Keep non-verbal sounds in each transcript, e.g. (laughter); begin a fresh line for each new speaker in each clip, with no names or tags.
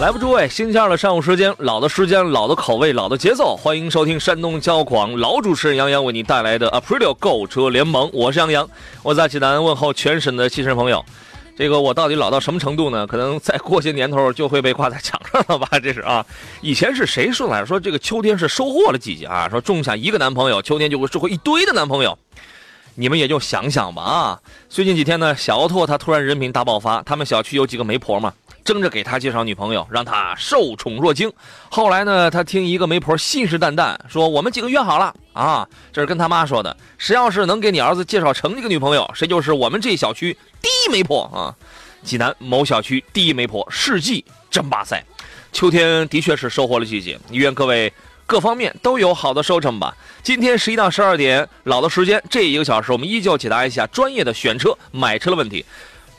来吧，诸位，星期二的上午时间，老的时间，老的口味，老的节奏，欢迎收听山东交广老主持人杨洋为你带来的 Aprilio 购车联盟，我是杨洋，我在济南问候全省的汽车朋友。这个我到底老到什么程度呢？可能再过些年头就会被挂在墙上了吧？这是啊，以前是谁说来？说这个秋天是收获的季节啊，说种下一个男朋友，秋天就会收获一堆的男朋友。你们也就想想吧啊！最近几天呢，小奥拓他突然人品大爆发，他们小区有几个媒婆嘛。争着给他介绍女朋友，让他受宠若惊。后来呢，他听一个媒婆信誓旦旦说：“我们几个约好了啊，这是跟他妈说的。谁要是能给你儿子介绍成一个女朋友，谁就是我们这小区第一媒婆啊！”济南某小区第一媒婆世纪争霸赛，秋天的确是收获的季节，愿各位各方面都有好的收成吧。今天十一到十二点老的时间这一个小时，我们依旧解答一下专业的选车、买车的问题。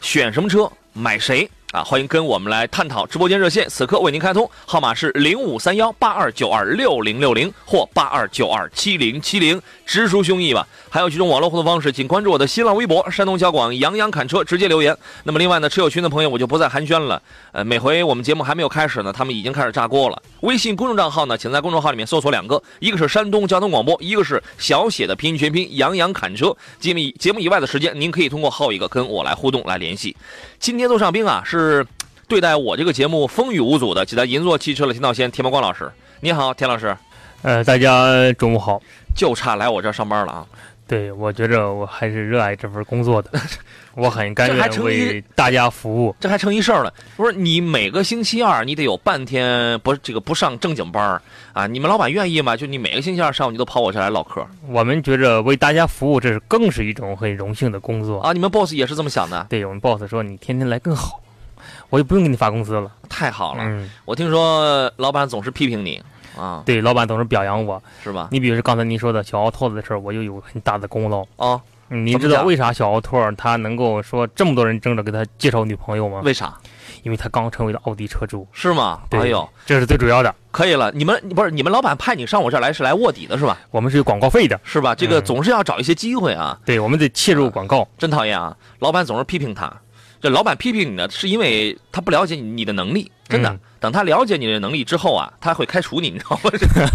选什么车，买谁？啊，欢迎跟我们来探讨。直播间热线此刻为您开通，号码是零五三幺八二九二六零六零或八二九二七零七零，直抒胸臆吧。还有几种网络互动方式，请关注我的新浪微博“山东交广杨洋侃车”，直接留言。那么另外呢，车友群的朋友我就不再寒暄了。呃，每回我们节目还没有开始呢，他们已经开始炸锅了。微信公众账号呢，请在公众号里面搜索两个，一个是山东交通广播，一个是小写的拼音全拼杨洋侃车。节目节目以外的时间，您可以通过后一个跟我来互动来联系。今天座上宾啊，是对待我这个节目风雨无阻的，济南银座汽车的田道先田茂光老师。你好，田老师。
呃，大家中午好。
就差来我这儿上班了啊。
对，我觉着我还是热爱这份工作的，(laughs) 我很甘愿为大家服务。
这还成一事儿了，不是？你每个星期二你得有半天不这个不上正经班儿啊？你们老板愿意吗？就你每个星期二上午你都跑我这来唠嗑？
我们觉着为大家服务，这是更是一种很荣幸的工作
啊！你们 boss 也是这么想的？
对我们 boss 说你天天来更好，我就不用给你发工资了。
太好了！嗯我听说老板总是批评你。啊，
对，老板总是表扬我，
是吧？
你比如说刚才您说的小奥拓的事儿，我就有很大的功劳
啊。
您知道为啥小奥拓他能够说这么多人争着给他介绍女朋友吗？
为啥？
因为他刚成为了奥迪车主，
是吗？哎呦，
这是最主要的。
可以了，你们不是你们老板派你上我这儿来是来卧底的是吧？
我们是有广告费的，
是吧？这个总是要找一些机会啊。
对，我们得切入广告。
真讨厌啊！老板总是批评他。这老板批评你呢，是因为他不了解你的能力，真的。等他了解你的能力之后啊，他会开除你，你知道吗？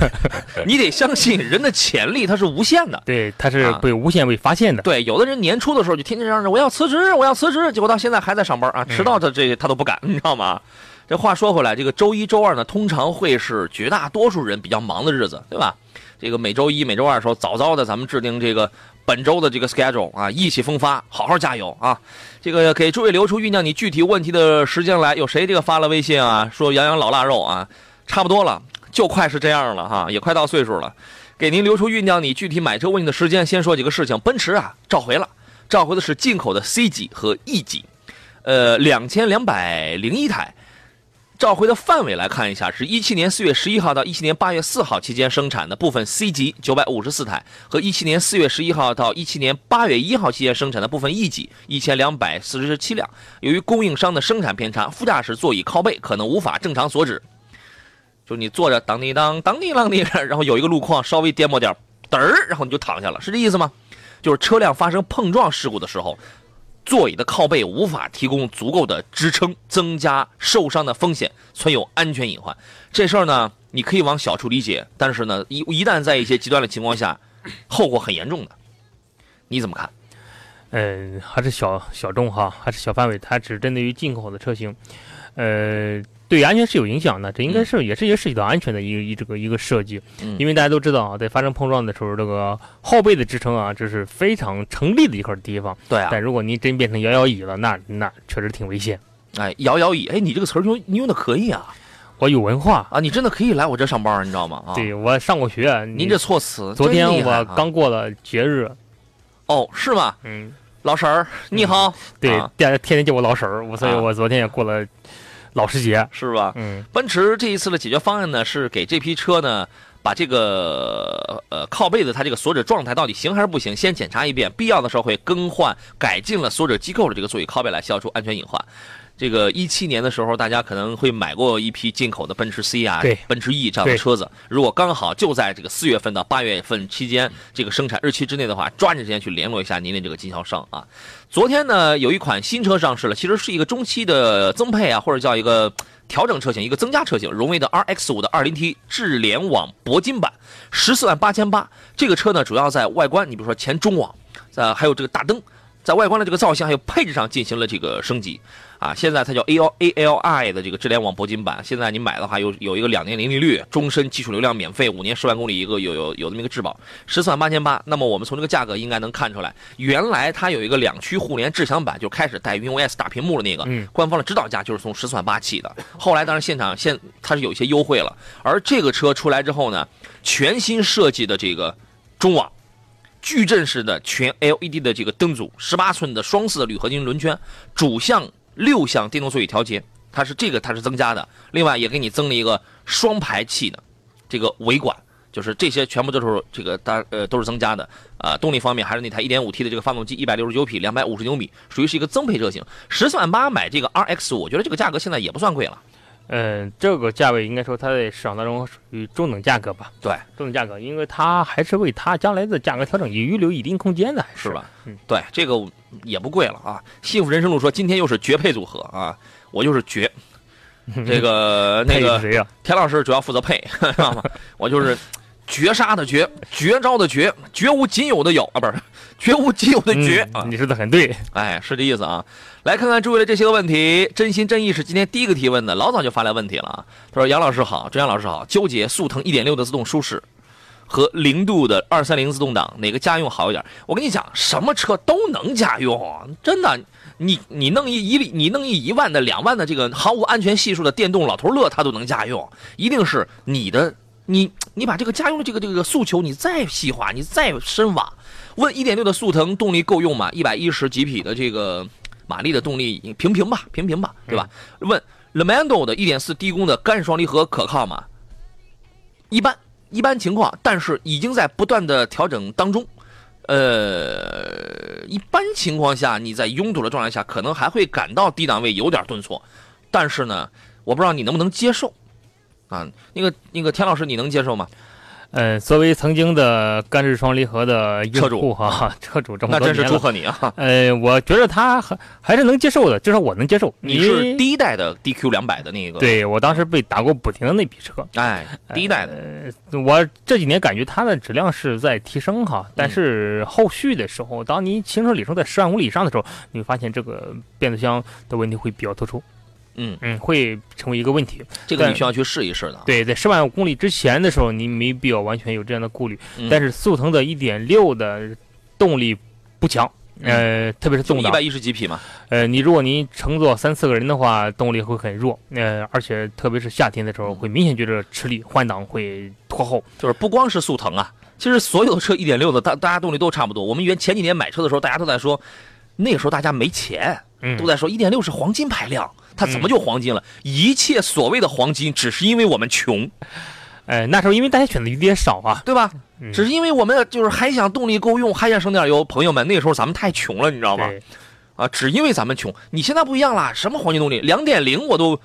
(laughs) 你得相信人的潜力，它是无限的。
对，他是被无限被发现的。
对，有的人年初的时候就天天嚷着我要辞职，我要辞职，结果到现在还在上班啊，迟到的这他都不敢，你知道吗？(laughs) 这话说回来，这个周一周二呢，通常会是绝大多数人比较忙的日子，对吧？这个每周一、每周二的时候，早早的咱们制定这个。本周的这个 schedule 啊，意气风发，好好加油啊！这个给诸位留出酝酿你具体问题的时间来。有谁这个发了微信啊？说杨洋老腊肉啊，差不多了，就快是这样了哈，也快到岁数了。给您留出酝酿你具体买车问题的时间。先说几个事情，奔驰啊召回了，召回的是进口的 C 级和 E 级，呃，两千两百零一台。召回的范围来看一下，是一七年四月十一号到一七年八月四号期间生产的部分 C 级九百五十四台，和一七年四月十一号到一七年八月一号期间生产的部分 E 级一千两百四十七辆。由于供应商的生产偏差，副驾驶座椅靠背可能无法正常锁止，就你坐着当滴当当滴啷滴，然后有一个路况稍微颠簸点嘚儿，然后你就躺下了，是这意思吗？就是车辆发生碰撞事故的时候。座椅的靠背无法提供足够的支撑，增加受伤的风险，存有安全隐患。这事儿呢，你可以往小处理解，但是呢，一一旦在一些极端的情况下，后果很严重的。你怎么看？
嗯，还是小小众哈，还是小范围，它只针对于进口的车型，呃。对安全是有影响的，这应该是也是也涉及到安全的一个一这个一个设计，因为大家都知道啊，在发生碰撞的时候，这个后背的支撑啊，这是非常成立的一块地方。
对啊。
但如果您真变成摇摇椅了，那那确实挺危险。
哎，摇摇椅，哎，你这个词儿用你用的可以啊。
我有文化。
啊，你真的可以来我这上班，你知道吗？啊，
对我上过学。
您这措辞，
昨天我刚过了节日，
哦，是吗？
嗯，
老婶儿你好，
对
啊，
天天天叫我老婶儿，我所以
啊
我昨天也过了老师节。
是吧？
嗯
奔驰这一次的解决方案呢，是给这批车呢，把这个呃靠背的它这个锁止状态到底行还是不行，先检查一遍，必要的时候会更换改进了锁止机构的这个座椅靠背来消除安全隐患。这个一七年的时候，大家可能会买过一批进口的奔驰 C 啊
对、
奔驰 E 这样的车子。如果刚好就在这个四月份到八月份期间这个生产日期之内的话，抓紧时间去联络一下您的这个经销商啊。昨天呢，有一款新车上市了，其实是一个中期的增配啊，或者叫一个调整车型，一个增加车型，荣威的 RX 五的 2.0T 智联网铂金版，十四万八千八。这个车呢，主要在外观，你比如说前中网，呃，还有这个大灯，在外观的这个造型还有配置上进行了这个升级啊。现在它叫 A L A L I 的这个智联网铂金版，现在你买的话有有一个两年零利率，终身基础流量免费，五年十万公里一个有有有这么一个质保，十四万八千八。那么我们从这个价格应该能看出来，原来它有一个两驱互联智享版，就开始带 WinOS 大屏幕的那个，
嗯
官方的指导价就是从十四万八起的。后来当然现场现它是有一些优惠了，而这个车出来之后呢，全新设计的这个中网。矩阵式的全 LED 的这个灯组，十八寸的双色的铝合金轮圈，主向六项电动座椅调节，它是这个它是增加的。另外也给你增了一个双排气的这个尾管，就是这些全部都是这个当呃都是增加的。啊、动力方面还是那台 1.5T 的这个发动机，一百六十九匹，两百五十牛米，属于是一个增配车型。十四万八买这个 RX，我觉得这个价格现在也不算贵了。
嗯，这个价位应该说它在市场当中属于中等价格吧？
对，
中等价格，因为它还是为它将来的价格调整预留一定空间的，还
是？吧？
嗯，
对，这个也不贵了啊。幸福人生路说今天又是绝配组合啊，我就是绝。(laughs) 这个那个
谁呀？(laughs)
田老师主要负责配，(laughs) 知道吗？我就是绝杀的绝，绝招的绝，绝无仅有的有啊，不是 (laughs) 绝无仅有的绝啊
嗯，你说的很对。
哎，是这意思啊。来看看诸位的这些个问题，真心真意是今天第一个提问的，老早就发来问题了啊。他说：“杨老师好，周阳老师好，纠结速腾1.6的自动舒适和零度的230自动挡哪个家用好一点？”我跟你讲，什么车都能家用，真的。你你弄一一你弄一一万的两万的这个毫无安全系数的电动老头乐，它都能家用，一定是你的你你把这个家用的这个这个诉求你再细化，你再深挖。问1.6的速腾动力够用吗？一百一十几匹的这个马力的动力平平吧，平平吧，对吧？问 Lamando 的1.4低功的干式双离合可靠吗？一般一般情况，但是已经在不断的调整当中。呃，一般情况下，你在拥堵的状态下，可能还会感到低档位有点顿挫，但是呢，我不知道你能不能接受。啊，那个那个田老师，你能接受吗？
呃，作为曾经的干式双离合的
车主
哈，(laughs) 车主这么
那真是祝贺你啊！
呃，我觉得他还还是能接受的，至少我能接受。
你是第一代的 DQ 两百的那个，，
对我当时被打过补停的那批车，
哎，第一代的，
呃，我这几年感觉它的质量是在提升哈，
嗯
但是后续的时候，当你行车里程在十万公里以上的时候，你会发现这个变速箱的问题会比较突出，
嗯，
嗯，会成为一个问题。
这个你需要去试一试的。，
对，在十万公里之前的时候，你没必要完全有这样的顾虑。
嗯
但是速腾的一点六的动力不强，呃，特别是动力
一百，一十几匹嘛，
呃，你如果您乘坐三四个人的话，动力会很弱，呃，而且特别是夏天的时候，会明显觉得吃力，换挡会拖后。
就是不光是速腾啊，其实所有的车一点六的，大大家动力都差不多。我们原前几年买车的时候，大家都在说，那个时候大家没钱，
嗯
都在说一点六是黄金排量，它怎么就黄金了？一切所谓的黄金，只是因为我们穷，
哎，那时候因为大家选的有点少啊，
对吧？
嗯
只是因为我们就是还想动力够用，还想省点油。朋友们，那个时候咱们太穷了，你知道吗？啊，只因为咱们穷。你现在不一样啦，什么黄金动力，两点零我都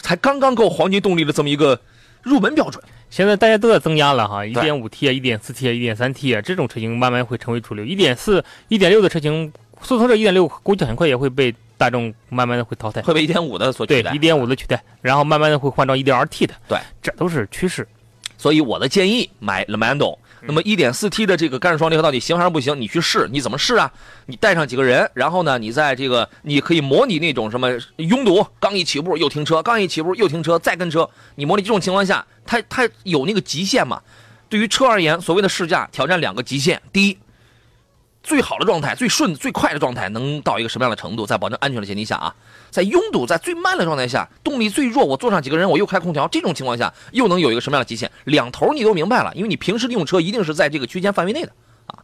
才刚刚够黄金动力的这么一个入门标准。
现在大家都在增压了哈，一点五 T 啊，一点四 T 啊，一点三 T 啊，这种车型慢慢会成为主流。一点四、一点六的车型，速腾这一点六估计很快也会被大众慢慢的会淘汰。
会被一点五的所取，代
一。点五的取代，然后慢慢的会换到一点二 T 的。
对，
这都是趋势。
所以我的建议买 Lamando。那么一点四 T 的这个干式双离合到底行还是不行？你去试，你怎么试啊？你带上几个人，然后呢，你在这个你可以模拟那种什么拥堵，刚一起步又停车，刚一起步又停车，再跟车。你模拟这种情况下，它它有那个极限嘛？对于车而言，所谓的试驾挑战两个极限：第一，最好的状态、最顺、最快的状态能到一个什么样的程度？在保证安全的前提下啊，在拥堵、在最慢的状态下，动力最弱，我坐上几个人，我又开空调，这种情况下又能有一个什么样的极限？两头你都明白了，因为你平时用车一定是在这个区间范围内的啊。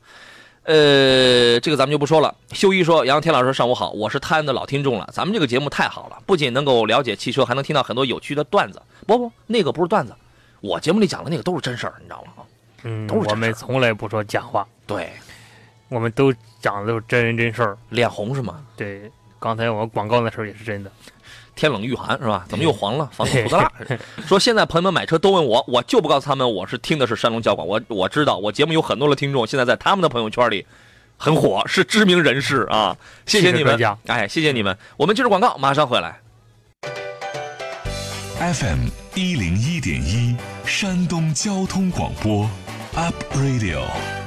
呃，这个咱们就不说了。修一说：“杨天老师，上午好，我是泰安的老听众了。咱们这个节目太好了，不仅能够了解汽车，还能听到很多有趣的段子。不不，那个不是段子，我节目里讲的那个都是真事儿，你知道吗？
嗯，我们从来不说假话，
对，
我们都讲的都是真人真事儿。
脸红是吗？
对，刚才我广告那事儿也是真的。
天冷御寒是吧？怎么又黄了？防土色蜡。说现在朋友们买车都问我，我就不告诉他们我是听的是山东交广。我我知道我节目有很多的听众，现在在他们的朋友圈里很火，是知名人士啊。谢谢你们哎，谢谢你们。我们接着广告，马上回来。
FM 一零一点一，山东交通广播，Up Radio。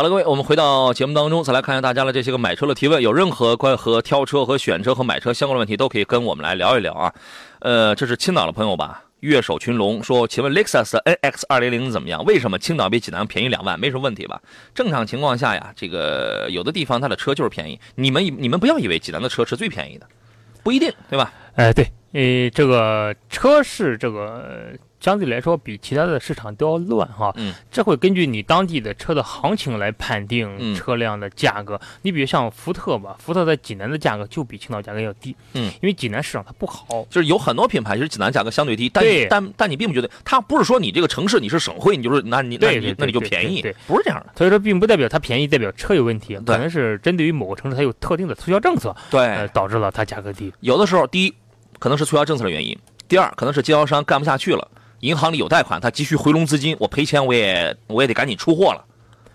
好了，各位，我们回到节目当中，再来看一下大家的这些个买车的提问。有任何关和挑车和选车和买车相关的问题，都可以跟我们来聊一聊啊。呃，这是青岛的朋友吧？月手群龙说：“请问 Lexus NX 二零零怎么样？为什么青岛比济南便宜两万？没什么问题吧？正常情况下呀，这个有的地方它的车就是便宜。你们你们不要以为济南的车是最便宜的，不一定，对吧？
哎，对，呃，这个车是这个相对来说比其他的市场都要乱哈。
嗯，
这会根据你当地的车的行情来判
嗯
定车辆的价格。你比如像福特吧，福特在济南的价格就比青岛价格要低。
嗯，
因为济南市场它不好。
就是有很多品牌其实济南价格相对低，但
对
但但你并不觉得它不是说你这个城市你是省会，你就是那你那你那你就便宜
对对，
不是这样的。
所以说，并不代表它便宜，代表车有问题，可能是针对于某个城市它有特定的促销政策，
对，
呃，导致了它价格低。
有的时候，第一可能是促销政策的原因，第二可能是经销商干不下去了，银行里有贷款，他急需回笼资金，我赔钱我也我也得赶紧出货了，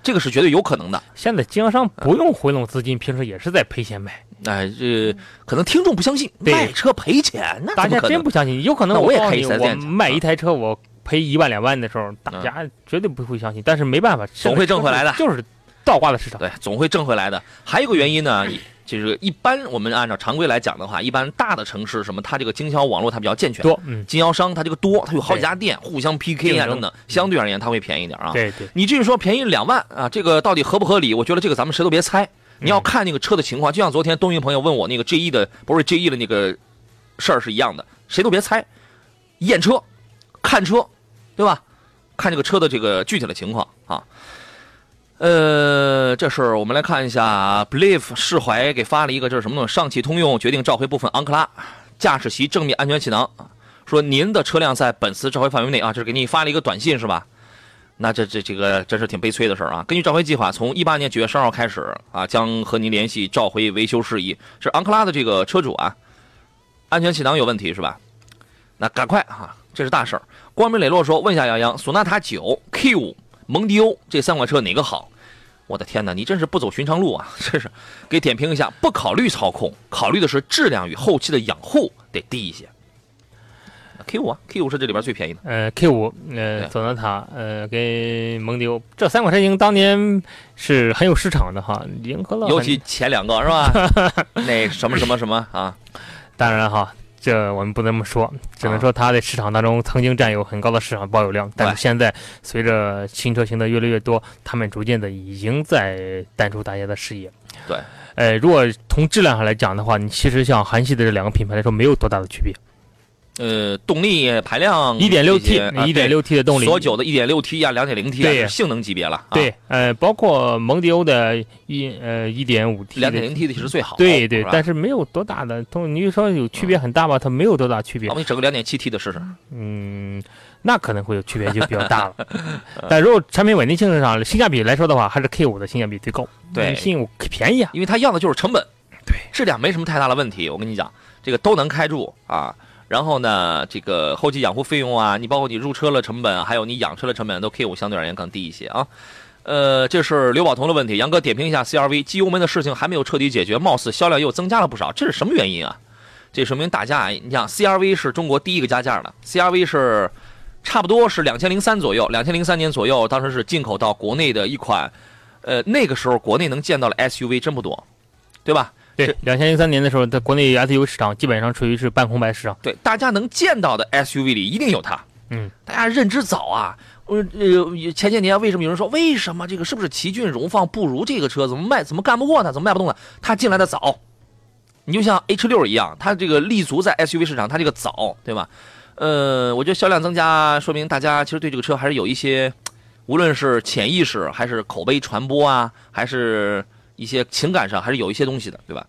这个是绝对有可能的。
现在经销商不用回笼资金，平时也是在赔钱卖，
哎，这可能听众不相信，
对
卖车赔钱，那
大家？真不相信。有可能
那我也开
告诉你
，4S
我卖一台车我赔一万两万的时候，大家绝对不会相信。但是没办法，
总会挣回来的
就是倒挂的市场。
对，总会挣回来的。还有一个原因呢，就是一般我们按照常规来讲的话，一般大的城市什么，它这个经销网络它比较健全，
多，嗯，
经销商它这个多，它有好几家店互相 PK 啊等等，相对而言它会便宜一点啊。
对对，
你至于说便宜两万啊，这个到底合不合理？我觉得这个咱们谁都别猜，你要看那个车的情况。就像昨天东云朋友问我那个 G E 的，不是 G E 的那个事儿是一样的，谁都别猜，验车、看车，对吧？看这个车的这个具体的情况啊。呃，这是我们来看一下，Believe 释怀给发了一个这是什么东西？上汽通用决定召回部分昂克拉驾驶席正面安全气囊，说您的车辆在本次召回范围内啊，这是给你发了一个短信是吧？那这这这个真是挺悲催的事儿啊！根据召回计划，从一八年九月十二号开始啊，将和您联系召回维修事宜。是昂克拉的这个车主啊，安全气囊有问题是吧？那赶快啊，这是大事儿。光明磊落说：“问一下杨洋，索纳塔九 Q 五、蒙迪欧这三款车哪个好？”我的天哪，你真是不走寻常路啊！(laughs) 真是，给点评一下，不考虑操控，考虑的是质量与后期的养护得低一些。K 五啊，K 五是这里边最便宜的。
呃，K 五，呃，
对
索纳塔，呃，跟蒙迪欧这三款车型当年是很有市场的哈，迎合了。
尤其前两个是吧？(laughs) 那什么什么什么啊？
当然哈，这我们不能这么说，只能说它在市场当中曾经占有很高的市场保有量，但是现在随着新车型的越来越多，他们逐渐的已经在淡出大家的视野。
对，
呃，如果从质量上来讲的话，你其实像韩系的这两个品牌来说，没有多大的区别。
呃，动力排量
一点六 T，一点六 T 的动力，
所九的一点六 T 啊，两点零 T 啊，
对
性能级别了。啊
对，，呃，包括蒙迪欧的一呃一点五 T。
两点零 T 的其实最好。
对对但是没有多大的，同你说有区别很大吧？它没有多大区别
好。(laughs) 你整个两点七 T 的试试。
嗯，那可能会有区别，就比较大了。(laughs) 但如果产品稳定性上、性价比来说的话，还是 K 五的性价比最高。
对
嗯性便宜啊。
因为它要的就是成本，
对，
质量没什么太大的问题。我跟你讲，这个都能开住啊。然后呢，这个后期养护费用啊，你包括你入车的成本，还有你养车的成本，都 K 五相对而言更低一些啊。呃，这是刘宝彤的问题，杨哥点评一下 CRV 机油门的事情还没有彻底解决，貌似销量又增加了不少，这是什么原因啊？这说明大家，你想 CRV 是中国第一个加价的，CRV 是差不多是两千零三左右，两千零三年左右，当时是进口到国内的一款，呃，那个时候国内能见到的 SUV 真不多，对吧？
对
是，
两千零三年的时候，在国内 SUV 市场基本上处于是半空白市场。
对，大家能见到的 SUV 里一定有它。
嗯，
大家认知早啊，呃呃，前些年为什么有人说为什么这个是不是奇骏荣放不如这个车？怎么卖怎么干不过它？怎么卖不动它？它进来的早，你就像 H 六一样，它这个立足在 SUV 市场，它这个早，对吧？呃，我觉得销量增加，说明大家其实对这个车还是有一些，无论是潜意识还是口碑传播啊，还是一些情感上，还是有一些东西的，对吧？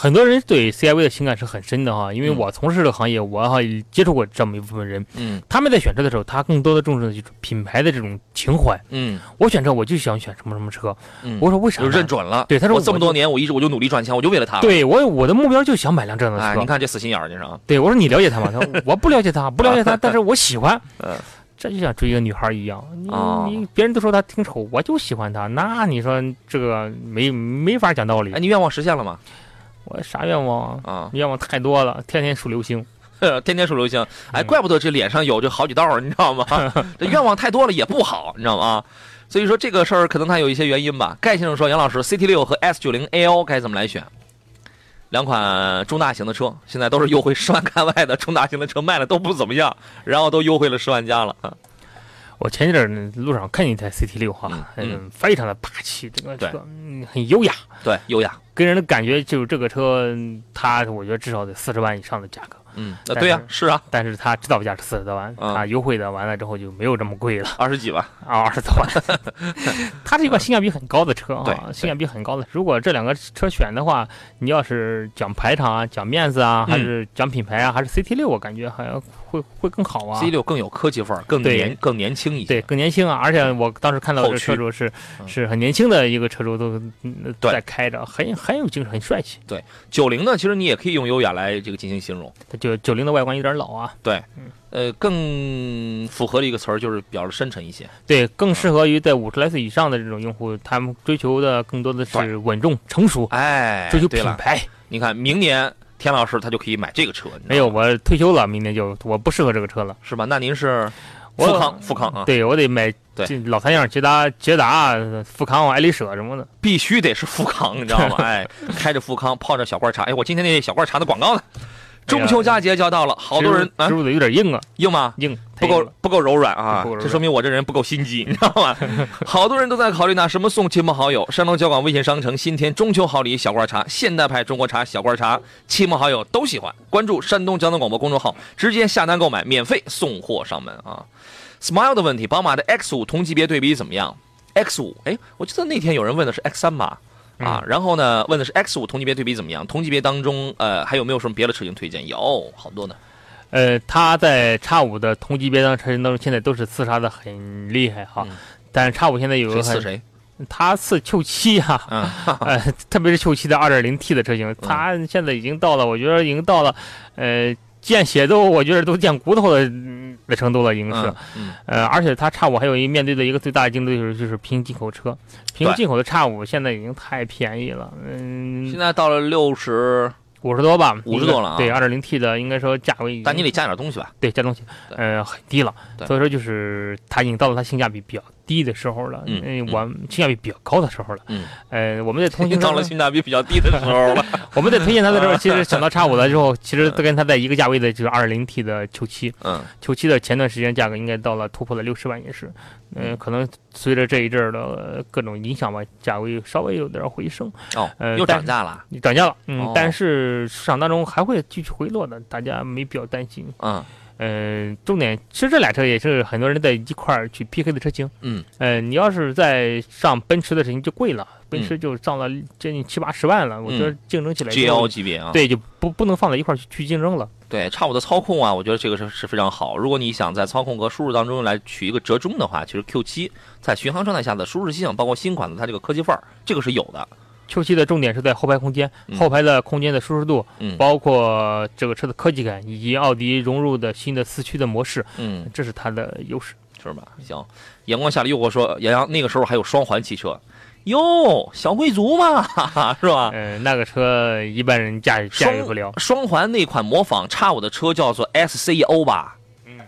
很多人对 CIV 的情感是很深的哈，因为
嗯
我从事这个行业，我哈也接触过这么一部分人，
嗯
他们在选车的时候，他更多的重视的就是品牌的这种情怀。
嗯
我选车我就想选什么什么车，
嗯，
我说为啥
就？认准了。
对他说
我这么多年，我一直我就努力赚钱，我就为了他。，
对我我的目标就想买辆这样的
哎，
车。
你看这死心眼儿，你说啊，
对我说你了解他吗？他说我不了解他，(laughs) 不了解他，(laughs) 但是我喜欢。
嗯
这就像追一个女孩一样，你、
哦
你别人都说她挺丑，我就喜欢她，那你说这个没没法讲道理
哎，。你愿望实现了吗？
我啥愿望啊？
啊，
愿望太多了，天天数流星。(laughs)
天天数流星，哎，
嗯
怪不得这脸上有这好几道，你知道吗？(laughs) 这愿望太多了也不好，你知道吗？所以说这个事儿可能它有一些原因吧。盖先生说，杨老师，CT 六和 S 九零 AL 该怎么来选？两款中大型的车，现在都是优惠十万开外的中大型的车，卖的都不怎么样，然后都优惠了十万加了啊。
我前几天呢路上看见一台 CT 六哈，
嗯
嗯，非常的霸气，这个车嗯很优雅，
对，优雅，
给人的感觉就是这个车，嗯它我觉得至少得四十万以上的价格，
嗯，
啊
对呀、
是
是啊，
但是它指导价是四十多万，
嗯
它优惠的完了之后就没有这么贵了
二十几万，
啊，二十多万。它是一款性价比很高的车
对
啊，性价比很高的。如果这两个车选的话，你要是讲排场啊、讲面子啊，
嗯
还是讲品牌啊，还是 CT 六，我感觉好像会会更好啊。
C 六更有科技范儿，更年更年轻一些。
对，更年轻啊！而且我当时看到这个
后驱
车主是
嗯
是很年轻的一个车主，都在开着，很很有精神，很帅气。
对九零呢，其实你也可以用优雅来这个进行形容。
它就九零的外观有点老啊，对
呃，更符合的一个词儿就是比较深沉一些。
对，更适合于在五十来岁以上的这种用户，他们追求的更多的是稳重、成熟，
哎，
追求，品牌。
你看明年田老师他就可以买这个车，
没有，我退休了，明年就我不适合这个车了。
是吧？那您是富康，富康啊，
对我得买
对
这老三样，捷达、捷达、富康、爱丽舍什么的。
必须得是富康，你知道吗？(laughs) 哎，开着富康，泡着小罐茶。哎，我今天那小罐茶的广告呢？中秋佳节就要到了，好多人啊
是不是有点硬啊，
硬吗？
硬
不够不够柔软啊这说明我这人不够心机，(laughs) 你知道吗？好多人都在考虑拿什么送亲朋好友。山东交广微信商城新添中秋好礼小罐茶，现代派中国茶小罐茶，亲朋好友都喜欢。关注山东交通广播公众号，直接下单购买，免费送货上门啊！Smile 的问题，宝马的 X 五同级别对比怎么样？X 五，哎，我记得那天有人问的是 X 三吧？啊，然后呢，问的是 X 五同级别对比怎么样？同级别当中，呃，还有没有什么别的车型推荐？有好多呢。
呃，它在叉五的同级别当车型当中，现在都是刺杀的很厉害哈。
嗯
但是叉五现在有个很，
谁刺谁？
它刺 Q 七哈，
嗯，(laughs)
呃，特别是 Q 七的 2.0T 的车型，它现在已经到了，我觉得已经到了，呃，见血都我觉得都见骨头的嗯的程度了，已经是。呃，而且它叉五还有一面对的一个最大的竞争对手就是平行进口车，平行进口的叉五现在已经太便宜了，嗯
现，在到了六十，
五十多吧，五十
多了啊
对，二点零 T 的应该说价位，
但你得加点东西吧？
对加东西，呃，很低了，所以说就是它已经到了它性价比比较低的时候了，
嗯
嗯，我性价比比较高的时候了，
嗯，
呃，我们在同
已
行
经到了性价比比较低的时候了。(laughs)
我们在推荐它的时候，(laughs) 其实想到叉五了之后，其实跟它在一个价位的就是二零 T 的球七
嗯，
球七的前段时间价格应该到了突破了六十万也是，嗯、可能随着这一阵儿的呃各种影响吧，价位稍微有点回升，
哦，又
呃又
涨价了。
涨价了，嗯，
哦。
但是市场当中还会继续回落的，大家没必要担心。
嗯
嗯、重点其实这俩车也是很多人在一块儿去 PK 的车型。
嗯，
呃，你要是在上奔驰的车型就贵了，奔驰就上了接近七八十万了，我觉得竞争起来就
，GL 级别啊，
对就不不能放在一块儿去去竞争了。
对，差五的操控啊，我觉得这个是是非常好。如果你想在操控和舒适当中来取一个折中的话，其实 Q 七在巡航状态下的舒适性，包括新款的它这个科技范儿，这个是有的。
Q 7的重点是在后排空间，
嗯
后排的空间的舒适度，
嗯
包括这个车的科技感，以及奥迪融入的新的四驱的模式，
嗯，
这是它的优势。
是吧？行，阳光下的诱惑说，杨洋那个时候还有双环汽车，哟，小贵族嘛，哈哈，是吧？
嗯，那个车一般人驾驾驭不了。
双环那款模仿叉五的车叫做 SCO 吧？
嗯，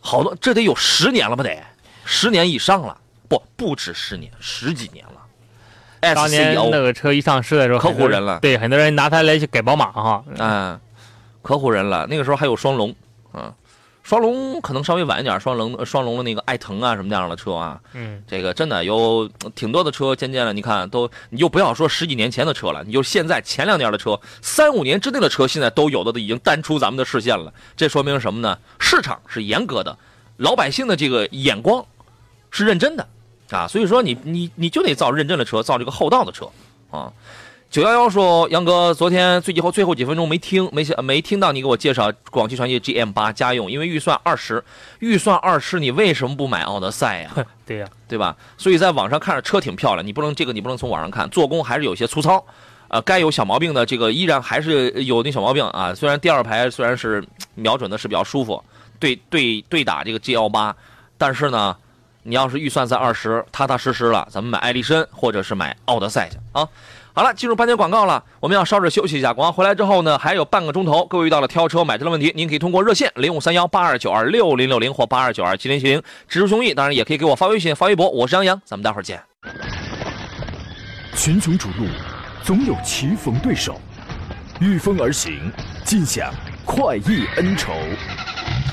好多，这得有十年了吧？得十年以上了，不不止十年，十几年了。
当年那个车一上市的时候，
可唬人了
对，很多人拿它来去改宝马哈。
嗯，可唬人了。那个时候还有双龙，嗯，双龙可能稍微晚一点，双龙双龙的那个爱腾啊什么那样的车啊，
嗯，
这个真的有挺多的车，渐渐的，你看都，你就不要说十几年前的车了，你就现在前两年的车，三五年之内的车，现在都有的都已经淡出咱们的视线了。这说明什么呢？市场是严格的，老百姓的这个眼光是认真的啊，所以说你你你就得造认证的车，造这个厚道的车啊。九幺幺说：“杨哥，昨天最后最后几分钟没听，没没听到你给我介绍广汽传祺 GM 八家用，因为预算二十，预算二十，你为什么不买奥德赛呀？
对呀、
对吧？所以在网上看着车挺漂亮，你不能这个你不能从网上看，做工还是有些粗糙，呃，该有小毛病的这个依然还是有那小毛病啊。虽然第二排虽然是瞄准的是比较舒服，对对对打这个 G L 八，但是呢，你要是预算在二十，踏踏实实了，咱们买艾力绅或者是买奥德赛去啊。好了，进入半天广告了，我们要稍事休息一下。广告回来之后呢，还有半个钟头，各位遇到了挑车买车的问题，您可以通过热线零五三幺八二九二六零六零或八二九二七零七零直抒胸臆，当然也可以给我发微信、发微博。我是杨洋，咱们待会儿见。
群雄逐鹿，总有棋逢对手，御风而行，尽享快意恩仇。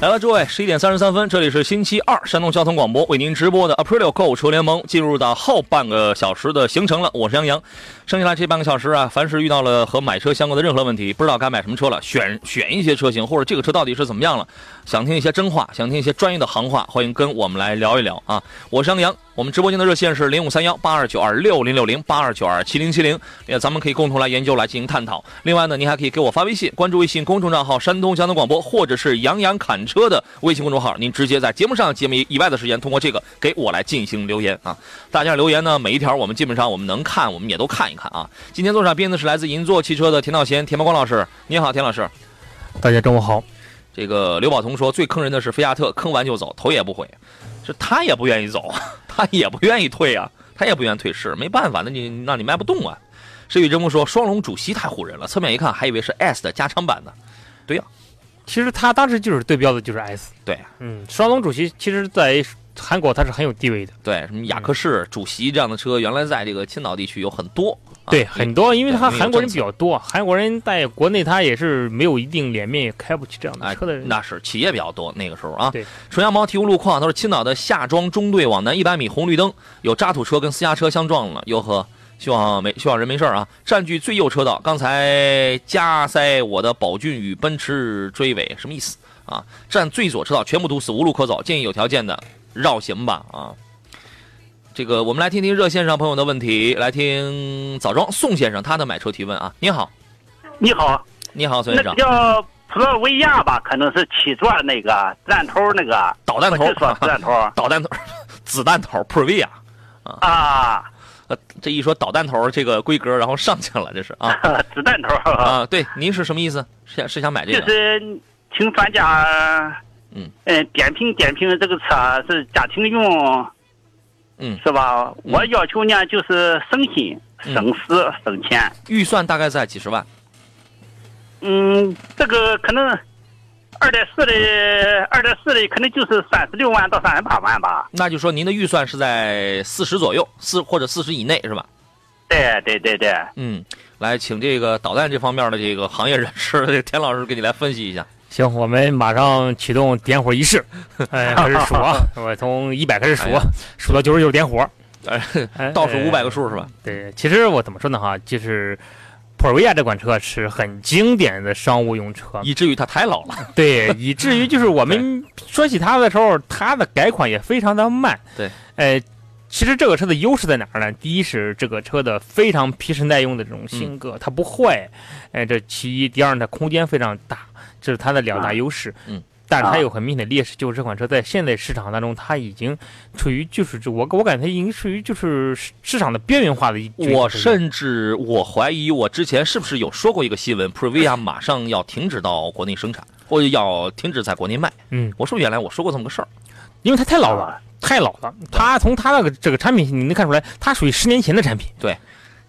来了，诸位，十一点三十三分，这里是星期二山东交通广播为您直播的 Aprilio 购物车联盟，进入到后半个小时的行程了。我是杨洋，剩下来这半个小时啊，凡是遇到了和买车相关的任何问题，不知道该买什么车了，选选一些车型，或者这个车到底是怎么样了，想听一些真话，想听一些专业的行话，欢迎跟我们来聊一聊啊。我是杨洋，我们直播间的热线是零五三幺八二九二六零六零八二九二七零七零，也咱们可以共同来研究来进行探讨。另外呢，您还可以给我发微信，关注微信公众账号山东交通广播，或者是杨洋侃车的微信公众号，您直接在节目上节目以外的时间，通过这个给我来进行留言啊。大家留言呢，每一条我们基本上我们能看，我们也都看一看啊。今天坐上宾的是来自银座汽车的田道贤、田茂光老师，你好，田老师。
大家中午好。
这个刘宝彤说，最坑人的是菲亚特，坑完就走，头也不回。这他也不愿意走，(laughs) 他也不愿意退啊，他也不愿意退市，没办法，那你那你卖不动啊。石宇真木说，双龙主席太唬人了，侧面一看还以为是 S 的加长版呢。对呀、
其实他当时就是对标的就是 S。
对，
嗯，双龙主席其实在韩国他是很有地位的。
对，什么雅克士、主席这样的车，原来在这个青岛地区有很多。啊
对，很多，因为他韩国人比较多，韩国人在国内他也是没有一定脸面，也开不起这样的
哎
车的人。，
那是企业比较多那个时候啊。
对，
纯羊毛提供路况，他说青岛的夏庄中队往南一百米红绿灯有渣土车跟私家车相撞了，哟呵，希望没希望人没事啊。占据最右车道，刚才加塞我的宝骏与奔驰追尾，什么意思啊？占最左车道全部堵死，无路可走，建议有条件的绕行吧啊。这个我们来听听热线上朋友的问题，来听枣庄宋先生他的买车提问啊。你好，
你好，
你好，宋先生，
个叫普罗维亚吧，可能是七座那个子弹头那个，
导弹头。
子弹头。(laughs)
导弹头，(laughs) 子弹头 r v i a
啊，
呃，这一说导弹头这个规格，然后上去了，这是啊。(laughs)
子弹头，
啊，对，您是什么意思？是想是想买这个？
就
个？
是请专家，
嗯。
呃点评点评这个车是家庭用
嗯，
是吧？我要求呢就是省心、
嗯
省时、省钱。
预算大概在几十万。
嗯，这个可能二点四的，二点四的可能就是三十六万到三十八万吧。
那就说您的预算是在四十左右，四或者四十以内是吧？
对对对对，
嗯，来，请这个导弹这方面的这个行业人士，这 (laughs) 个田老师给你来分析一下。
行，我们马上启动点火仪式，哎，开始数啊，(laughs) 我从一百开始数
哎，
数到九十九点火，
呃，
哎
倒数五百个数是吧？
对，其实我怎么说呢哈，就是普尔维亚这款车是很经典的商务用车，
以至于它太老了。
对，以至于就是我们说起它的时候，它的改款也非常的慢。
对，
呃，其实这个车的优势在哪儿呢？第一是这个车的非常皮实耐用的这种性格，它不坏。哎、这其一，第二呢，它空间非常大，这是它的两大优势。
嗯。
但是它有很明显的劣势，就是这款车在现在市场当中，它已经处于就是这我我感觉它已经处于就是市市场的边缘化的一。
我甚至我怀疑，我之前是不是有说过一个新闻 p r v i a 马上要停止到国内生产，或者要停止在国内卖？
嗯，
我说原来我说过这么个事儿。
因为它太老了。太老了。它从它那个这个产品你能看出来，它属于十年前的产品。
对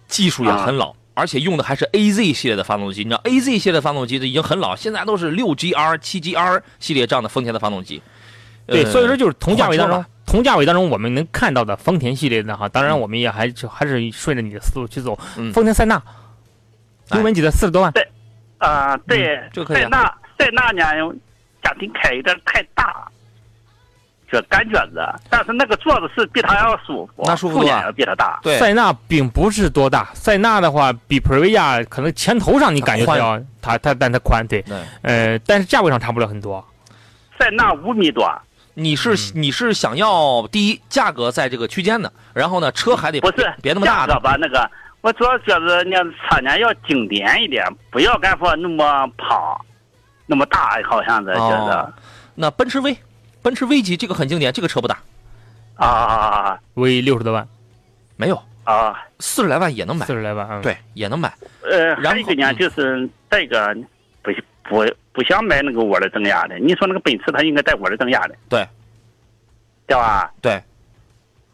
技术也很老，而且用的还是 AZ 系列的发动机。你知道 AZ 系列的发动机已经很老，现在都是六 GR、七 GR 系列这样的丰田的发动机。
对，
呃
所以说就是同价位当中同价位当中我们能看到的丰田系列的哈，当然我们也还就还是顺着你的思路去走。
嗯
丰田塞纳，
哎
入门级的四十多万，
对
啊，对
塞纳塞纳呢，家庭开有点太大，这感觉子，但是那个坐着是比它要舒服，
那舒服多啊
后面要比它大。
对，
塞纳并不是多大，塞纳的话比普锐亚可能前头上你感觉它要它它但它宽，对，
对，
呃，但是价位上差不了很多。
塞纳五米多，
你是、你是想要第一价格在这个区间的，然后呢车还得
不是
别那么大的
价格吧？那个我主要觉得那车呢要经典一点，不要敢说那么胖，那么大，好像是觉得
哦那奔驰 V，奔驰 V 级这个很经典，这个车不大，
啊
，，V 六十多万，
没有
啊
四十来万也能买
四，十来万，嗯，
对，也能买。
呃，
然后
还有一个呢，
嗯
就是这个不不不想买那个涡轮增压的。你说那个奔驰它应该带涡轮增压的，
对，
对吧？
对，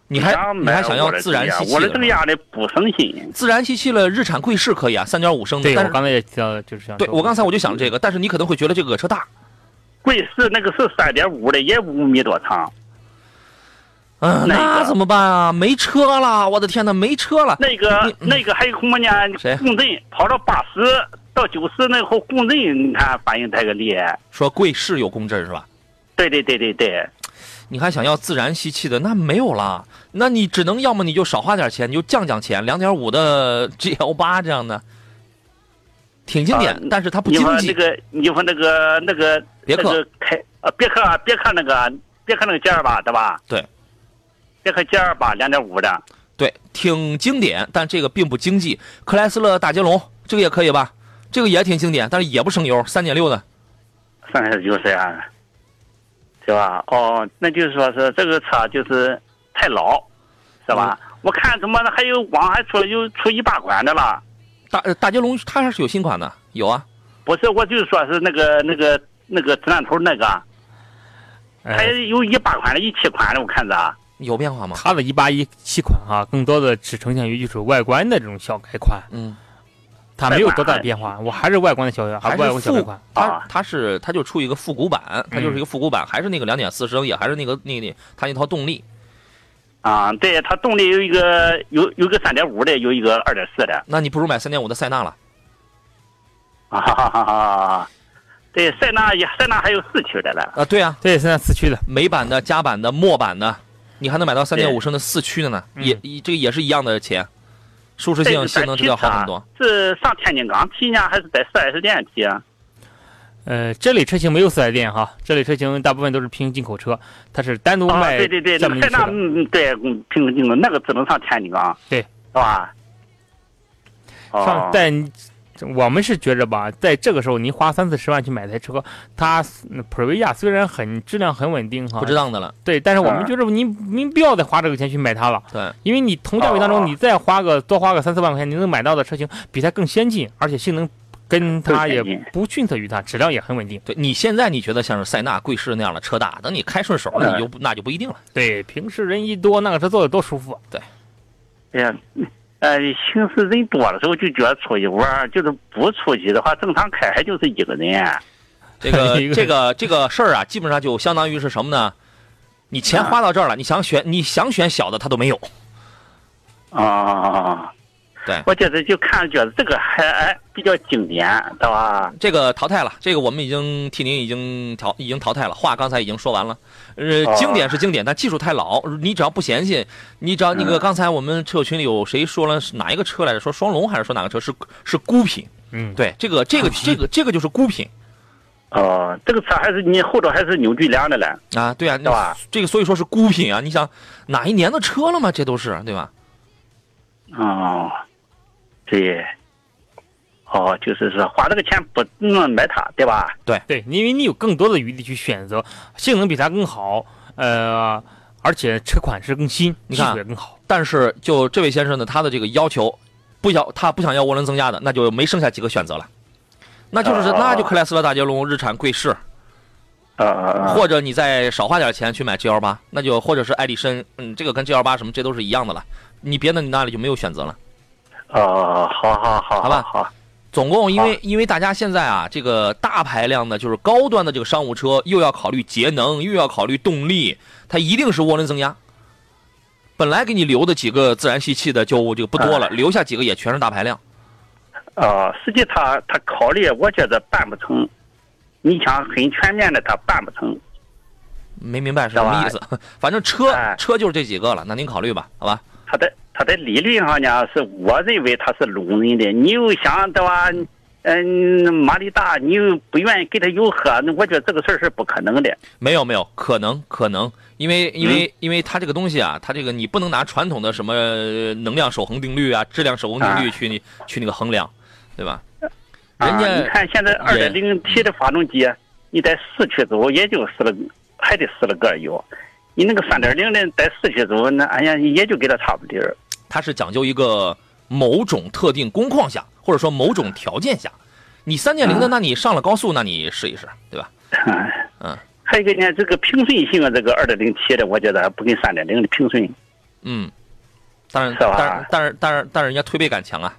你还
不想买
你还想要
轮
自然
增压涡轮增
吸气的吗？
压的不省心。
自然吸气了，日产贵士可以啊，三点五升的。但是
对我刚才也提到，就是想说
对我刚才我就想这个，但是你可能会觉得这个车大。
贵士那个是三点五的，也五米多长。
嗯，那怎么办啊？没车了，我的天哪，没车了。
那个那个还有什么呢？
谁
共振跑到八十到九十那后共振，你看反应太个厉害。
说贵士有共振是吧？
对对对对对，
你还想要自然吸气的，那没有了。那你只能要么你就少花点钱，你就降降钱，两点五的 GL 八这样的，挺经典，
啊
但是它不经济。
你说那个，你说那个那个
别克
那个开啊，别克啊别克那个别克那个 G 二八对吧？
对，
别克 G 二八两点五的。
对，挺经典，但这个并不经济。克莱斯勒大捷龙这个也可以吧？这个也挺经典，但是也不省油，三点六的。
三点九岁啊，是吧？哦，那就是说是这个车就是太老，是吧？
嗯
我看怎么还有网还出有出一八款的了，
大呃大捷龙它还是有新款的，有啊。
不是，我就是说是那个那个那个子弹头那个，
呃
还有一八款的、一七款的，我看着。
有变化吗？
它的一八一七款啊，更多的只呈现于就是外观的这种小改款，
嗯，
它没有多大的变化。我还是外观的小
改，
还
是外
观小改款。
它
啊
它是它就出一个复古版，它就是一个复古版，还是那个两点四升，也还是那个那那它那套动力。
啊，对，它动力有一个有有个三点五的，有一个二点四的。
那你不如买三点五的塞纳了。
啊哈哈哈哈！对，塞纳也塞纳还有四驱的了。
啊，对啊，
对现在四驱的，
美版的、加版的、墨版的，你还能买到三点五升的四驱的呢，
嗯
也也这个也是一样的钱，舒适性、性能这要好很多。
是上天津港提呢，还是在四 S 店提啊？
呃，这类车型没有四 S 店哈，这类车型大部分都是平行进口车，它是单独
啊，
卖
对对对，
这
那个塞纳，
么一车的。
嗯，嗯对，嗯，平行进口那个只能上天津港，
对，
是吧？
上
哦，
在我们是觉着吧，在这个时候您花三四十万去买台车，它嗯普锐亚虽然很质量很稳定哈，
不值当的了，
对，但是我们
啊
觉着您您不要再花这个钱去买它了，
对，
因为你同价位当
哦
中你再花个多花个三四万块钱，你能买到的车型比它更先进，而且性能跟它也不逊色于它，质量也很稳定。
对你现在你觉得像是塞纳、贵士那样的车大，等你开顺手了，你就不那就不一定了。
对，平时人一多，那个车坐的多舒服。对
哎呀，呃，(laughs) 平时人多的时候就觉得出去玩儿，就是不出去的话，正常开还就是一个人。
这个 (laughs) 这个这个事儿啊，基本上就相当于是什么呢？你钱花到这儿了，你想选你想选小的，它都没有。
啊，
对
我觉得就看觉得这个还哎比较经典，对吧？
这个淘汰了，这个我们已经替您已经淘已经淘汰了。话刚才已经说完了，呃，
哦
经典是经典，但技术太老。你只要不嫌弃，你只要那个
嗯
刚才我们车友群里有谁说了是哪一个车来着？说双龙还是说哪个车是是孤品？
嗯，
对，这个这个这个这个就是孤品
哦，这个车还是你后头还是扭矩梁的嘞，
啊，对啊，
对吧？
这个所以说是孤品啊。你想哪一年的车了嘛？这都是对吧？
哦，对，哦，就是说花这个钱不能买它，对吧？
对对，因为你有更多的余地去选择，性能比它更好，呃，而且车款是更新，技
你看
术也更好。
但是就这位先生呢，他的这个要求不要他不想要涡轮增压的，那就没剩下几个选择了，那就是、
哦
那就克莱斯勒大捷龙、日产贵士，
啊啊啊！
或者你再少花点钱去买 G L 八，那就或者是艾力绅，嗯，这个跟 G L 八什么这都是一样的了。你别的你那里就没有选择了。
哦，好好好，
好吧
好，
总共因为因为大家现在啊，这个大排量的，就是高端的这个商务车，又要考虑节能，又要考虑动力，它一定是涡轮增压。本来给你留的几个自然吸气的就这个不多了，留下几个也全是大排量。
啊，实际他他考虑，我觉得办不成。你想很全面的，他办不成。
没明白是什么意思？(laughs) 反正车
哎
车就是这几个了，那您考虑吧，好吧？
好的他的理论上呢，是我认为他是聋人的。你又想对吧？嗯，马力大，你又不愿意给他油喝，那我觉得这个事儿是不可能的。
没有没有，可能可能，因为因为因为它这个东西啊，它这个你不能拿传统的什么能量守恒定律啊、质量守恒定律
啊
去你去那个衡量，对吧？
啊，
人家
你看现在二点零 T 的发动机，你在市区走也就死了，还得死了个油。你那个三点零的在市区走，那哎呀也就给他差不离儿。
它是讲究一个某种特定工况下，或者说某种条件下，你三点零的，
啊
那你上了高速，那你试一试，对吧？嗯
还有一个呢，这个平顺性啊，这个二点零 T 的，我觉得还不跟三点零的平顺。
嗯，当然，
是吧
但是但是但是但是人家推背感强啊，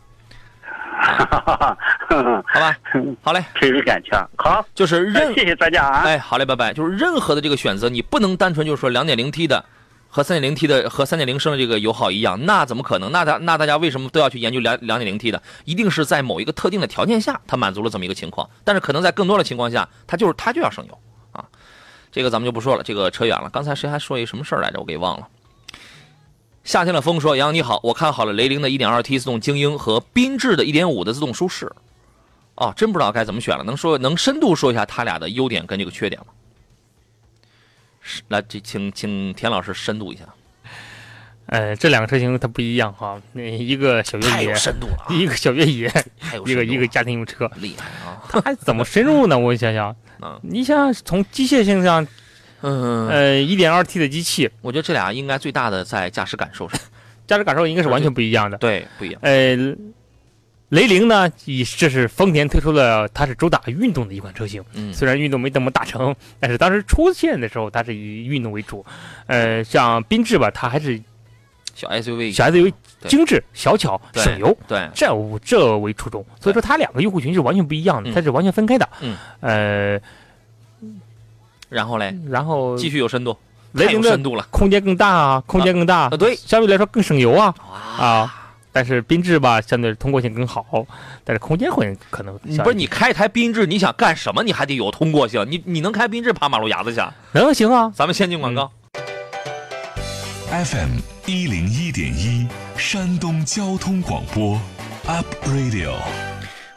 哈哈哈哈
好吧？好嘞，
推背感强。好，
就是任
谢谢大家啊。
哎，好嘞，拜拜。就是任何的这个选择，你不能单纯就是说两点零 T 的和三点零 T 的和三点零升的这个油耗一样，那怎么可能？那大那大家为什么都要去研究两两点零 T 的？一定是在某一个特定的条件下，它满足了这么一个情况。但是可能在更多的情况下，它就是它就要省油啊。这个咱们就不说了，这个扯远了。刚才谁还说一什么事儿来着？我给忘了。夏天的风说：“杨你好，我看好了雷凌的 1.2T 自动精英和缤智的1.5的自动舒适。哦，真不知道该怎么选了。能说能深度说一下它俩的优点跟这个缺点吗？是来，这请请田老师深度一下。
呃，这两个车型它不一样哈，那一个小越野，
深度了啊，
一个小越野，(laughs) 一个一个家庭用车，
厉害啊！
它还怎么深入呢？(laughs) 我想想
嗯，
你想从机械性上，
嗯，
呃，一点二 T 的机器，
我觉得这俩应该最大的在驾驶感受上，
驾驶感受应该是完全不一样的。
对，不一样。
呃，雷凌呢，以这是丰田推出的，它是主打运动的一款车型。
嗯，
虽然运动没怎么打成，但是当时出现的时候，它是以运动为主。呃，像缤智吧，它还是
小 SUV，
小 SUV 精致、小巧、省油，
对，
这这为初衷。所以说，它两个用户群是完全不一样的，
嗯
它是完全分开的。
嗯，
呃，
然后嘞，
然后
继续有深度，
雷凌的
太深度了
空间更大啊，空间更大，
啊对
相对来说更省油啊
啊！
啊。但是缤智吧，相对通过性更好，但是空间会可能
不是你开一台缤智，你想干什么？你还得有通过性，你你能开缤智爬马路牙子去？
能行啊？
咱们先进广告。
FM 一零一点一，山东交通广播，Up Radio。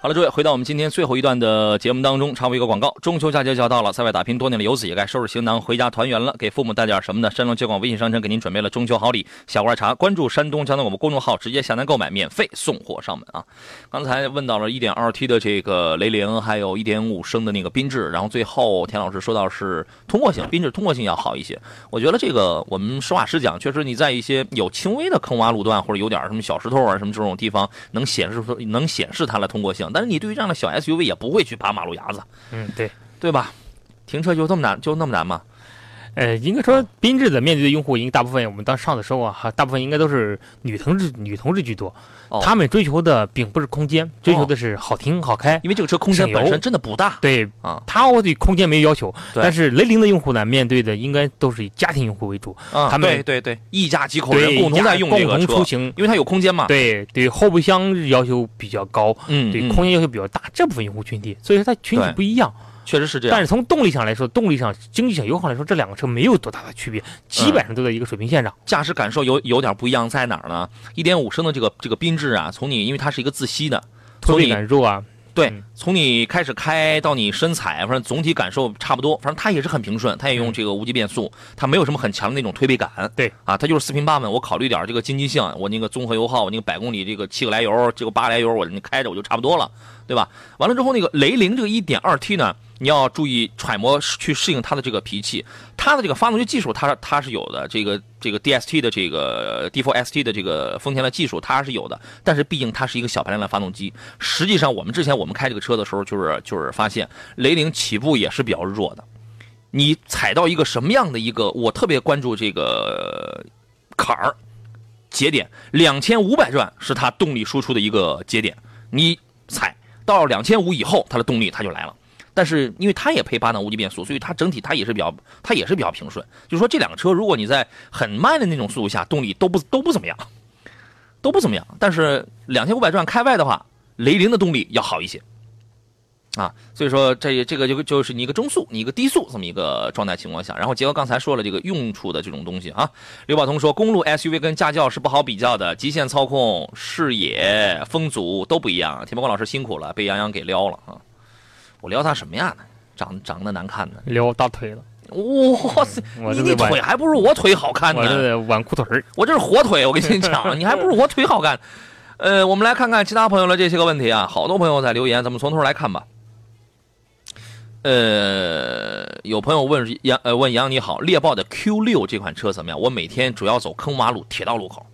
好了，诸位，回到我们今天最后一段的节目当中，插播一个广告。中秋佳节就要到了，在外打拼多年的游子也该收拾行囊回家团圆了。给父母带点什么呢？山东交广微信商城给您准备了中秋好礼，小罐茶。关注山东交通广播公众号，直接下单购买，免费送货上门啊！刚才问到了 1.2T 的这个雷凌，还有1.5升的那个缤智，然后最后田老师说到是通过性，缤智通过性要好一些。我觉得这个我们实话实讲，确实你在一些有轻微的坑洼路段或者有点什么小石头啊什么这种地方，能显示出能显示它的通过性。但是你对于这样的小 SUV 也不会去爬马路牙子，
嗯，对。
对吧？停车就这么难，就那么难吗？
呃，应该说缤智的面对的用户，应该大部分我们当上的时候啊，哈，大部分应该都是女同志，女同志居多。
哦
他们追求的并不是空间，追求的是好停好开。
因为这个车空间本身真的不大
对，
啊
他我对空间没有要求，
对
但是雷凌的用户呢，面对的应该都是以家庭用户为主，
啊！
他们
对对对，一家几口人
对
共同在用这
共同，出行。
因为它有空间嘛。，
对对，后备箱要求比较高，对空间要求比较大，这部分用户群体，所以说它群体不一样。
确实是这样。
但是从动力上来说，动力上、经济上、油耗来说，这两个车没有多大的区别，基本上都在一个水平线上。
驾驶感受有有点不一样在哪儿呢？一点五升的这个这个缤智啊，从你因为它是一个自吸的，
推背
从你
感受啊，
对
嗯，
从你开始开到你深踩，反正总体感受差不多。反正它也是很平顺，它也用这个无级变速，它没有什么很强的那种推背感。
对
啊，它就是四平八稳。我考虑点这个经济性，我那个综合油耗，我那个百公里这个七个来油，这个八个来油，我你开着我就差不多了，对吧？完了之后，那个雷凌这个一点二 T 呢，你要注意揣摩去适应它的这个脾气，它的这个发动机技术它它是有的，这个这个 DST 的这个 D4ST 的这个丰田的技术它是有的，但是毕竟它是一个小排量的发动机。实际上，我们之前我们开这个车的时候，就是就是发现雷凌起步也是比较弱的，你踩到一个什么样的一个，我特别关注这个坎儿节点，两千五百转是它动力输出的一个节点，你踩到两千五以后，它的动力它就来了。但是因为它也配八档无级变速，所以它整体它也是比较它也是比较平顺。就是说这两个车，如果你在很慢的那种速度下，动力都不都不怎么样，都不怎么样。但是两千五百转开外的话，雷凌的动力要好一些。啊，所以说这这个就就是你一个中速，你一个低速这么一个状态情况下，然后结合刚才说了这个用处的这种东西啊，刘宝通说公路 SUV 跟驾校是不好比较的，极限操控、视野、风阻都不一样。田伯光老师辛苦了，被杨洋给撩了啊！我撩他什么呀？长长得难看呢？
撩大腿了，
哇塞！你你腿还不如我腿好看呢。
我这挽裤腿儿。
我这是火腿，我跟你讲，(laughs) 你还不如我腿好看。呃，我们来看看其他朋友的这些个问题啊，好多朋友在留言，咱们从头来看吧。呃，有朋友问杨呃问杨你好，猎豹的 Q 六这款车怎么样？我每天主要走坑洼路、铁道路口，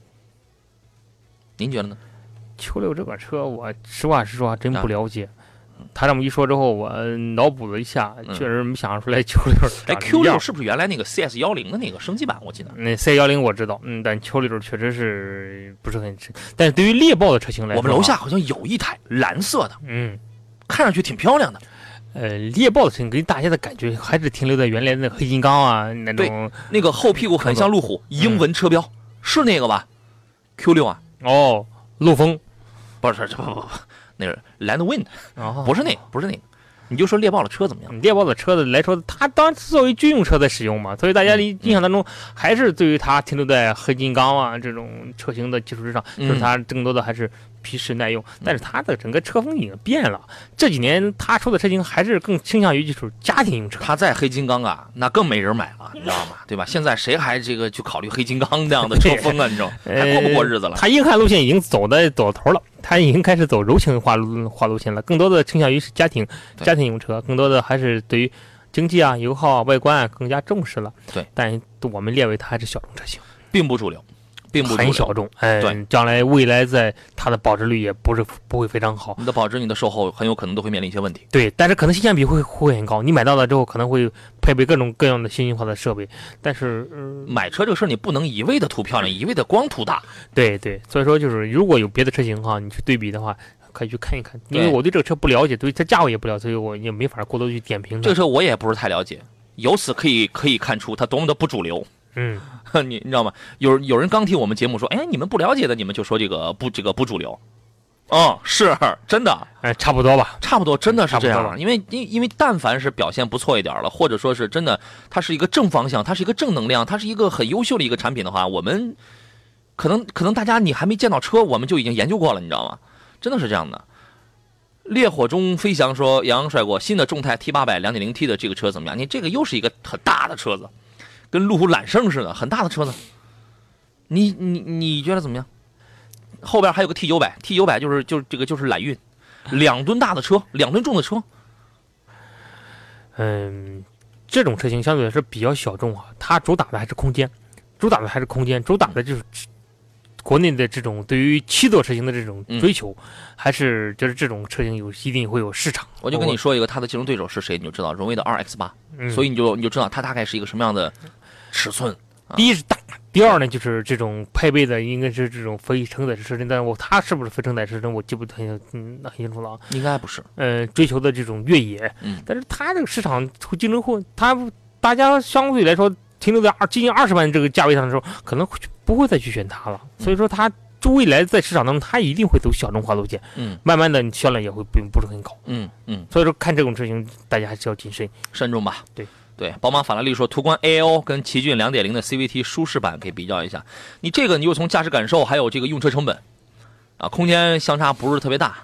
您觉得呢
？Q 六这款车，我实话实说还真不了解。他这么一说之后，我脑补了一下，
嗯
确实没想出来 Q 六
哎，Q 六是不是原来那个 CS 幺零的那个升级版？我记得。
那 C 幺零我知道，嗯，但 Q 六确实是不是很吃。但是对于猎豹的车型来说，
我们楼下，好像有一台蓝色的，
嗯，
看上去挺漂亮的。
呃，猎豹的车型给大家的感觉还是停留在原来的那黑金刚啊那种。
那个后屁股很像路虎，英文车标是那个吧？Q 六啊，
哦，陆风，
不是，这不不不，那是 Landwind，
哦，
不是那个，不是那个。你就说猎豹的车怎么样？
猎豹的车子来说，它当然作为军用车在使用嘛，所以大家的印象当中还是对于它停留在黑金刚啊这种车型的基础之上，
嗯
就是它更多的还是皮实耐用。但是它的整个车风已经变了，这几年它出的车型还是更倾向于就是家庭用车。
它在黑金刚啊，那更没人买了，你知道吗？对吧？(laughs) 现在谁还这个去考虑黑金刚这样的车风啊？你知道吗，(laughs) 还过不过日子了？
它硬汉路线已经走的走到头了，它已经开始走柔情化路化路线了，更多的倾向于是家庭家庭用车，更多的还是对于经济啊、油耗啊、外观啊更加重视了。
对，
但我们列为它还是小众车型。
并不主流，并不
很小。众，哎
对，
将来未来在它的保值率也不是不会非常好，
你的保值、你的售后很有可能都会面临一些问题。
对，但是可能性价比会会很高，你买到了之后可能会配备各种各样的新型化的设备，但是，嗯、
买车这个事儿，你不能一味的图漂亮，一味的光图大。
对对，所以说就是如果有别的车型哈，你去对比的话，可以去看一看，因为我对这个车不了解，对它价位也不了解，所以我也没法过多去点评
这个。车我也不是太了解，由此可以可以看出它多么的不主流。
嗯，(laughs)
你你知道吗？有有人刚听我们节目说，哎，你们不了解的，你们就说这个不这个不主流。哦，是真的，
哎，差不多吧。
差不多，真的是这样。
差不多吧
因为因因为但凡是表现不错一点了，或者说是真的，它是一个正方向，它是一个正能量，它是一个很优秀的一个产品的话，我们可能可能大家你还没见到车，我们就已经研究过了，你知道吗？真的是这样的。烈火中飞翔说：“杨洋帅过新的众泰 T 八百两点零 T 的这个车怎么样？你这个又是一个很大的车子，跟路虎揽胜似的，很大的车子。你你你觉得怎么样？后边还有个 T 九百，T 九百就是就是这个就是揽运，两吨大的车，两吨重的车。
嗯，这种车型相对来说比较小众啊，它主打的还是空间，主打的还是空间，主打的就是国内的这种对于七座车型的这种追求，还是就是这种车型有一定会有市场。
我就跟你说一个，它的竞争对手是谁，你就知道，荣威的 RX 八、
嗯，
所以你就你就知道它大概是一个什么样的尺寸。
第一是大，第二呢就是这种配备的应该是这种非承载式车身，但是我它是不是非承载式车身我记不太嗯很清楚了啊。
应该不是，
呃，追求的这种越野，
嗯
但是它这个市场会竞争会，它大家相对来说停留在二接近二十万这个价位上的时候，可能会不会再去选它了。所以说它未来在市场当中，它一定会走小众化路线，
嗯
慢慢的销量也会并不是很高。
嗯嗯，
所以说看这种车型，大家还是要谨慎。
慎重吧。
对
对，宝马法拉利说，途观 AL 跟奇骏2.0的 CVT 舒适版可以比较一下。你这个你就从驾驶感受还有这个用车成本啊，空间相差不是特别大。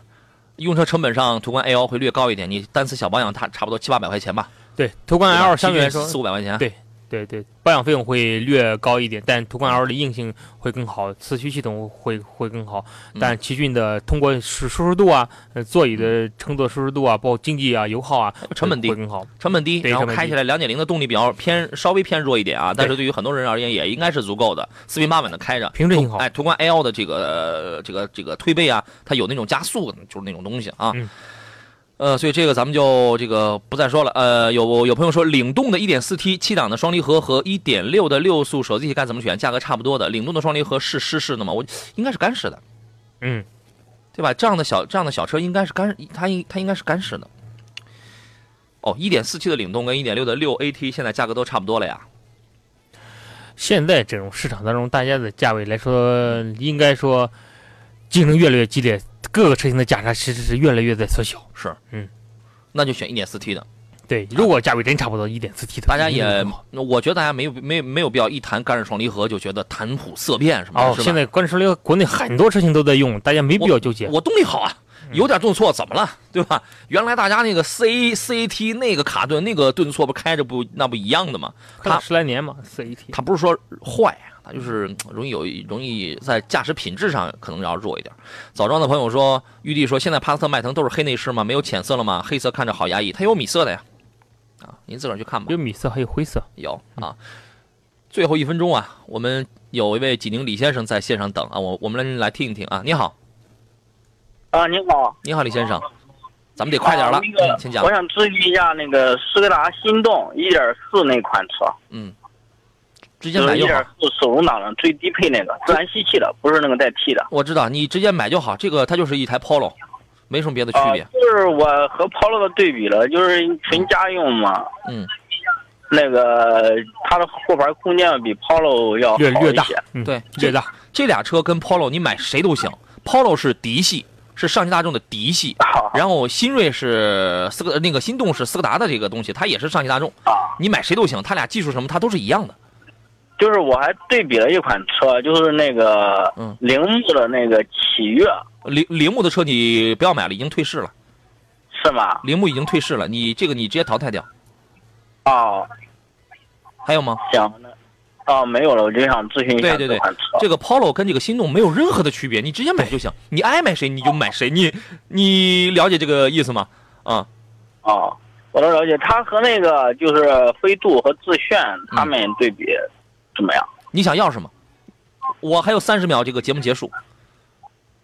用车成本上，途观 AL 会略高一点，你单次小保养它差不多七八百块钱吧。
对，途观 L 相对来说
四五百块钱。
对对对，保养费用会略高一点，但途观 L 的硬性会更好，四驱系统会会更好。
嗯
但奇骏的通过舒舒适度啊，呃，座椅的乘坐舒适度啊，包括经济啊、油耗啊，
成本低
会更好。
成本低，然后开起来两点零的动力比较偏稍微偏弱一点啊，但是对于很多人而言也应该是足够的，四平八稳的开着，
平顺性好
哎，途观 L 的这个、呃这个这个推背啊，它有那种加速，就是那种东西啊。
嗯
呃，所以这个咱们就这个不再说了。呃，有有朋友说，领动的 1.4T 七档的双离合和1.6的六速手自一体该怎么选？价格差不多的，领动的双离合是湿式的吗？我应该是干式的，
嗯，
对吧？这样的小这样的小车应该是干，它应它应该是干式的。哦，1.4T 的领动跟1.6的六 AT 现在价格都差不多了呀。
现在这种市场当中，大家的价位来说，应该说竞争越来越激烈，各个车型的价差其实是越来越在缩小。
是，
嗯，
那就选 1.4T 的。
对，如果价位真差不多一点四 T 的，
大家也我觉得大家没有没没有必要一谈干式双离合就觉得谈虎色变什么的，
哦，现在干式双离合国内很多车型都在用，大家没必要纠结。
我动力好啊，有点顿挫怎么了，对吧？原来大家那个 C C T 那个卡顿那个顿挫不开着不那不一样的吗？它
十来年嘛，，C AT，
它不是说坏，它就是嗯容易有容易在驾驶品质上可能要弱一点。枣庄的朋友说，玉帝说现在帕萨特、迈腾都是黑内饰吗？没有浅色了吗？黑色看着好压抑，它有米色的呀。啊，您自个儿去看吧。
有米色，还有灰色。
有啊。最后一分钟啊，我们有一位济宁李先生在线上等啊，我我们来来听一听啊。你好，
啊，你好，
你好，李先生，咱们得快点了，
啊那个
嗯，请讲
我。想咨询一下那个斯柯达心动一点四那款车，
嗯，直接买就好。
一点四手动挡的最低配那个自然吸气的，不是那个带 T 的。
我知道，你直接买就好。这个它就是一台 Polo，没什么别的区
啊，
别。
就是我和 Polo 的对比了，就是纯家用嘛，
嗯，
那个它的后排空间要比 Polo 要好
略略大
对
略大。
这俩车跟 Polo 你买谁都行。Polo 是嫡系，是上汽大众的嫡系，
好
然后新锐是斯柯那个心动是斯柯达的这个东西，它也是上汽大众。
啊，
你买谁都行，它俩技术什么它都是一样的。
就是我还对比了一款车，就是那个
嗯
铃木的那个启悦，
铃铃木的车你不要买了，已经退市了。
是吗？
铃木已经退市了，你这个你直接淘汰掉。
哦，
还有吗？
行，那哦没有了，我就想咨询一下
对对对
这
个 Polo 跟这个心动没有任何的区别，你直接买就行，你爱买谁你就买谁，你你了解这个意思吗？啊、
哦，我都了解，它和那个就是飞度和致炫他们对比怎么样？
你想要什么？我还有三十秒，这个节目结束。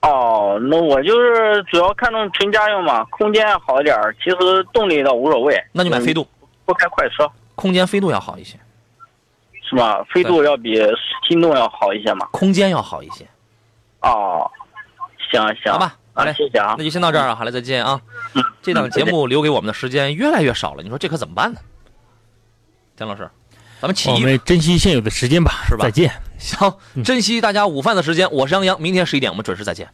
哦，那我就是主要看重纯家用嘛，空间好一点儿，其实动力倒无所谓。
那就买飞度，
不开快车
空间飞度要好一些，
是吧？飞度要比心动要好一些嘛。
空间要好一些，
哦，行行，
好吧？好
啊，
嘞，
谢谢啊
那。就先到这儿啊，好嘞，再见啊。这档节目留给我们的时间越来越少了，你说这可怎么办呢？姜老师，咱们起义
我们珍惜现有的时间吧，
是吧
再见。
行，珍惜大家午饭的时间。我是杨洋，明天十一点我们准时再见。